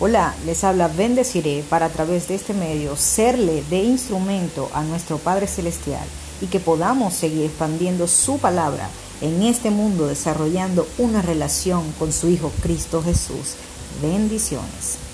Hola, les habla Bendeciré para a través de este medio serle de instrumento a nuestro Padre Celestial y que podamos seguir expandiendo su palabra en este mundo desarrollando una relación con su Hijo Cristo Jesús. Bendiciones.